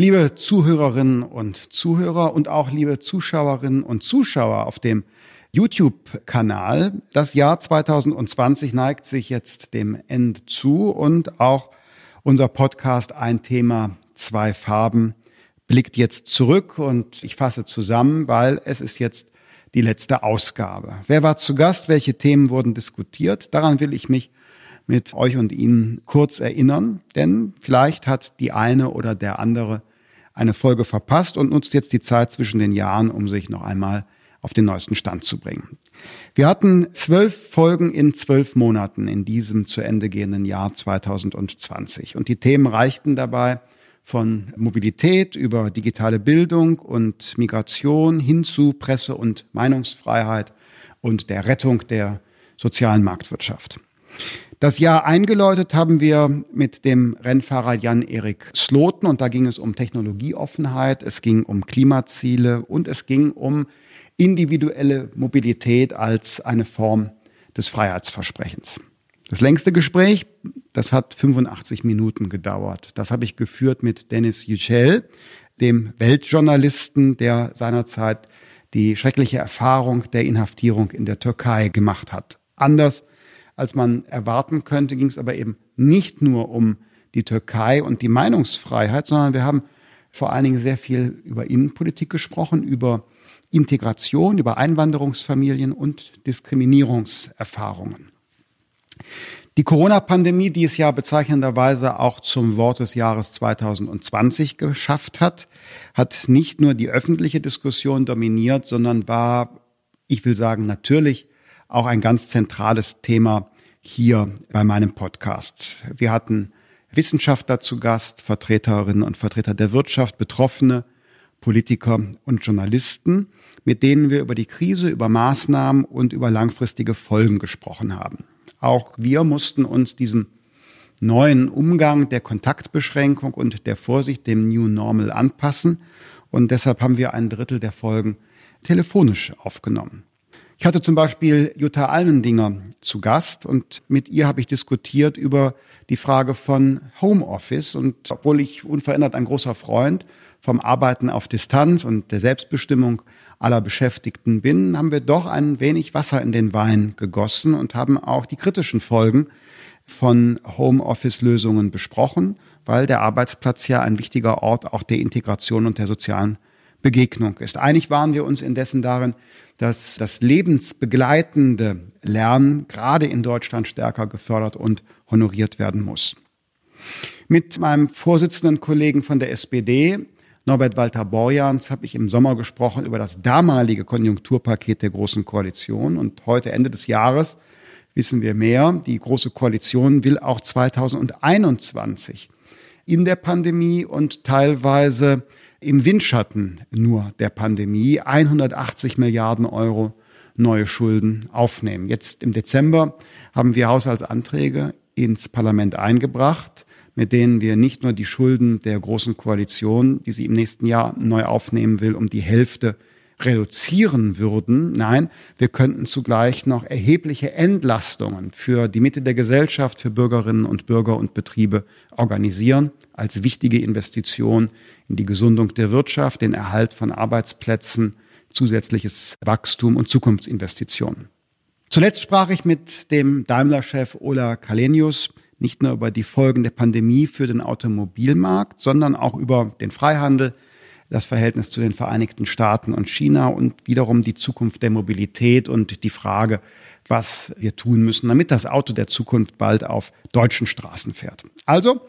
Liebe Zuhörerinnen und Zuhörer und auch liebe Zuschauerinnen und Zuschauer auf dem YouTube-Kanal. Das Jahr 2020 neigt sich jetzt dem Ende zu und auch unser Podcast Ein Thema, zwei Farben blickt jetzt zurück und ich fasse zusammen, weil es ist jetzt die letzte Ausgabe. Wer war zu Gast? Welche Themen wurden diskutiert? Daran will ich mich mit euch und Ihnen kurz erinnern, denn vielleicht hat die eine oder der andere eine Folge verpasst und nutzt jetzt die Zeit zwischen den Jahren, um sich noch einmal auf den neuesten Stand zu bringen. Wir hatten zwölf Folgen in zwölf Monaten in diesem zu Ende gehenden Jahr 2020 und die Themen reichten dabei von Mobilität über digitale Bildung und Migration hin zu Presse- und Meinungsfreiheit und der Rettung der sozialen Marktwirtschaft. Das Jahr eingeläutet haben wir mit dem Rennfahrer Jan-Erik Sloten und da ging es um Technologieoffenheit, es ging um Klimaziele und es ging um individuelle Mobilität als eine Form des Freiheitsversprechens. Das längste Gespräch, das hat 85 Minuten gedauert. Das habe ich geführt mit Dennis Yücel, dem Weltjournalisten, der seinerzeit die schreckliche Erfahrung der Inhaftierung in der Türkei gemacht hat. Anders als man erwarten könnte, ging es aber eben nicht nur um die Türkei und die Meinungsfreiheit, sondern wir haben vor allen Dingen sehr viel über Innenpolitik gesprochen, über Integration, über Einwanderungsfamilien und Diskriminierungserfahrungen. Die Corona-Pandemie, die es ja bezeichnenderweise auch zum Wort des Jahres 2020 geschafft hat, hat nicht nur die öffentliche Diskussion dominiert, sondern war, ich will sagen, natürlich auch ein ganz zentrales Thema hier bei meinem Podcast. Wir hatten Wissenschaftler zu Gast, Vertreterinnen und Vertreter der Wirtschaft, Betroffene, Politiker und Journalisten, mit denen wir über die Krise, über Maßnahmen und über langfristige Folgen gesprochen haben. Auch wir mussten uns diesem neuen Umgang der Kontaktbeschränkung und der Vorsicht, dem New Normal anpassen. Und deshalb haben wir ein Drittel der Folgen telefonisch aufgenommen. Ich hatte zum Beispiel Jutta Almendinger zu Gast und mit ihr habe ich diskutiert über die Frage von Homeoffice. Und obwohl ich unverändert ein großer Freund vom Arbeiten auf Distanz und der Selbstbestimmung aller Beschäftigten bin, haben wir doch ein wenig Wasser in den Wein gegossen und haben auch die kritischen Folgen von Homeoffice-Lösungen besprochen, weil der Arbeitsplatz ja ein wichtiger Ort auch der Integration und der sozialen Begegnung ist. Einig waren wir uns indessen darin, dass das lebensbegleitende Lernen gerade in Deutschland stärker gefördert und honoriert werden muss. Mit meinem Vorsitzenden Kollegen von der SPD, Norbert Walter Borjans, habe ich im Sommer gesprochen über das damalige Konjunkturpaket der Großen Koalition. Und heute, Ende des Jahres, wissen wir mehr. Die Große Koalition will auch 2021 in der Pandemie und teilweise im Windschatten nur der Pandemie 180 Milliarden Euro neue Schulden aufnehmen. Jetzt im Dezember haben wir Haushaltsanträge ins Parlament eingebracht, mit denen wir nicht nur die Schulden der Großen Koalition, die sie im nächsten Jahr neu aufnehmen will, um die Hälfte reduzieren würden. Nein, wir könnten zugleich noch erhebliche Entlastungen für die Mitte der Gesellschaft, für Bürgerinnen und Bürger und Betriebe organisieren als wichtige Investition in die Gesundung der Wirtschaft, den Erhalt von Arbeitsplätzen, zusätzliches Wachstum und Zukunftsinvestitionen. Zuletzt sprach ich mit dem Daimler-Chef Ola Kalenius nicht nur über die Folgen der Pandemie für den Automobilmarkt, sondern auch über den Freihandel, das Verhältnis zu den Vereinigten Staaten und China und wiederum die Zukunft der Mobilität und die Frage, was wir tun müssen, damit das Auto der Zukunft bald auf deutschen Straßen fährt. Also,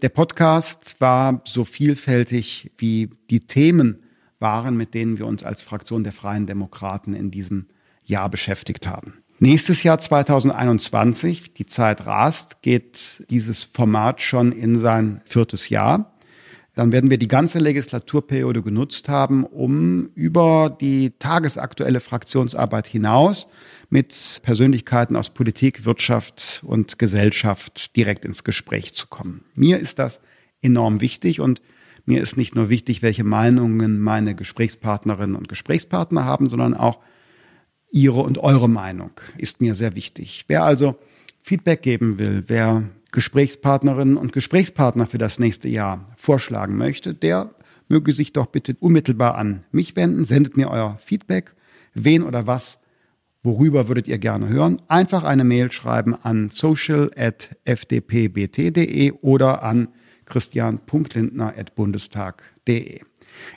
der Podcast war so vielfältig wie die Themen waren, mit denen wir uns als Fraktion der Freien Demokraten in diesem Jahr beschäftigt haben. Nächstes Jahr 2021, die Zeit rast, geht dieses Format schon in sein viertes Jahr dann werden wir die ganze Legislaturperiode genutzt haben, um über die tagesaktuelle Fraktionsarbeit hinaus mit Persönlichkeiten aus Politik, Wirtschaft und Gesellschaft direkt ins Gespräch zu kommen. Mir ist das enorm wichtig und mir ist nicht nur wichtig, welche Meinungen meine Gesprächspartnerinnen und Gesprächspartner haben, sondern auch ihre und eure Meinung ist mir sehr wichtig. Wer also Feedback geben will, wer Gesprächspartnerinnen und Gesprächspartner für das nächste Jahr vorschlagen möchte, der möge sich doch bitte unmittelbar an mich wenden. Sendet mir euer Feedback. Wen oder was, worüber würdet ihr gerne hören? Einfach eine Mail schreiben an social.fdpbt.de oder an christian.lindner.bundestag.de.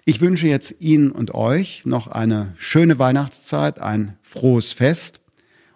Ich wünsche jetzt Ihnen und euch noch eine schöne Weihnachtszeit, ein frohes Fest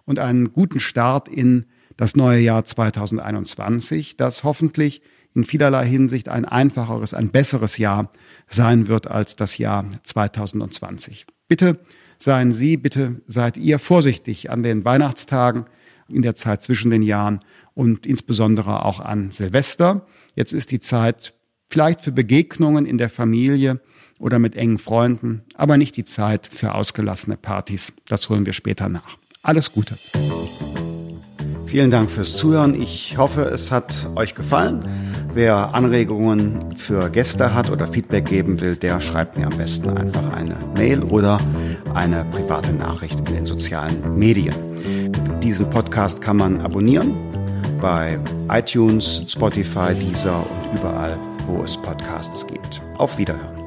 und einen guten Start in das neue Jahr 2021, das hoffentlich in vielerlei Hinsicht ein einfacheres, ein besseres Jahr sein wird als das Jahr 2020. Bitte seien Sie, bitte seid ihr vorsichtig an den Weihnachtstagen, in der Zeit zwischen den Jahren und insbesondere auch an Silvester. Jetzt ist die Zeit vielleicht für Begegnungen in der Familie oder mit engen Freunden, aber nicht die Zeit für ausgelassene Partys. Das holen wir später nach. Alles Gute. Vielen Dank fürs Zuhören. Ich hoffe, es hat euch gefallen. Wer Anregungen für Gäste hat oder Feedback geben will, der schreibt mir am besten einfach eine Mail oder eine private Nachricht in den sozialen Medien. Diesen Podcast kann man abonnieren bei iTunes, Spotify, Deezer und überall, wo es Podcasts gibt. Auf Wiederhören.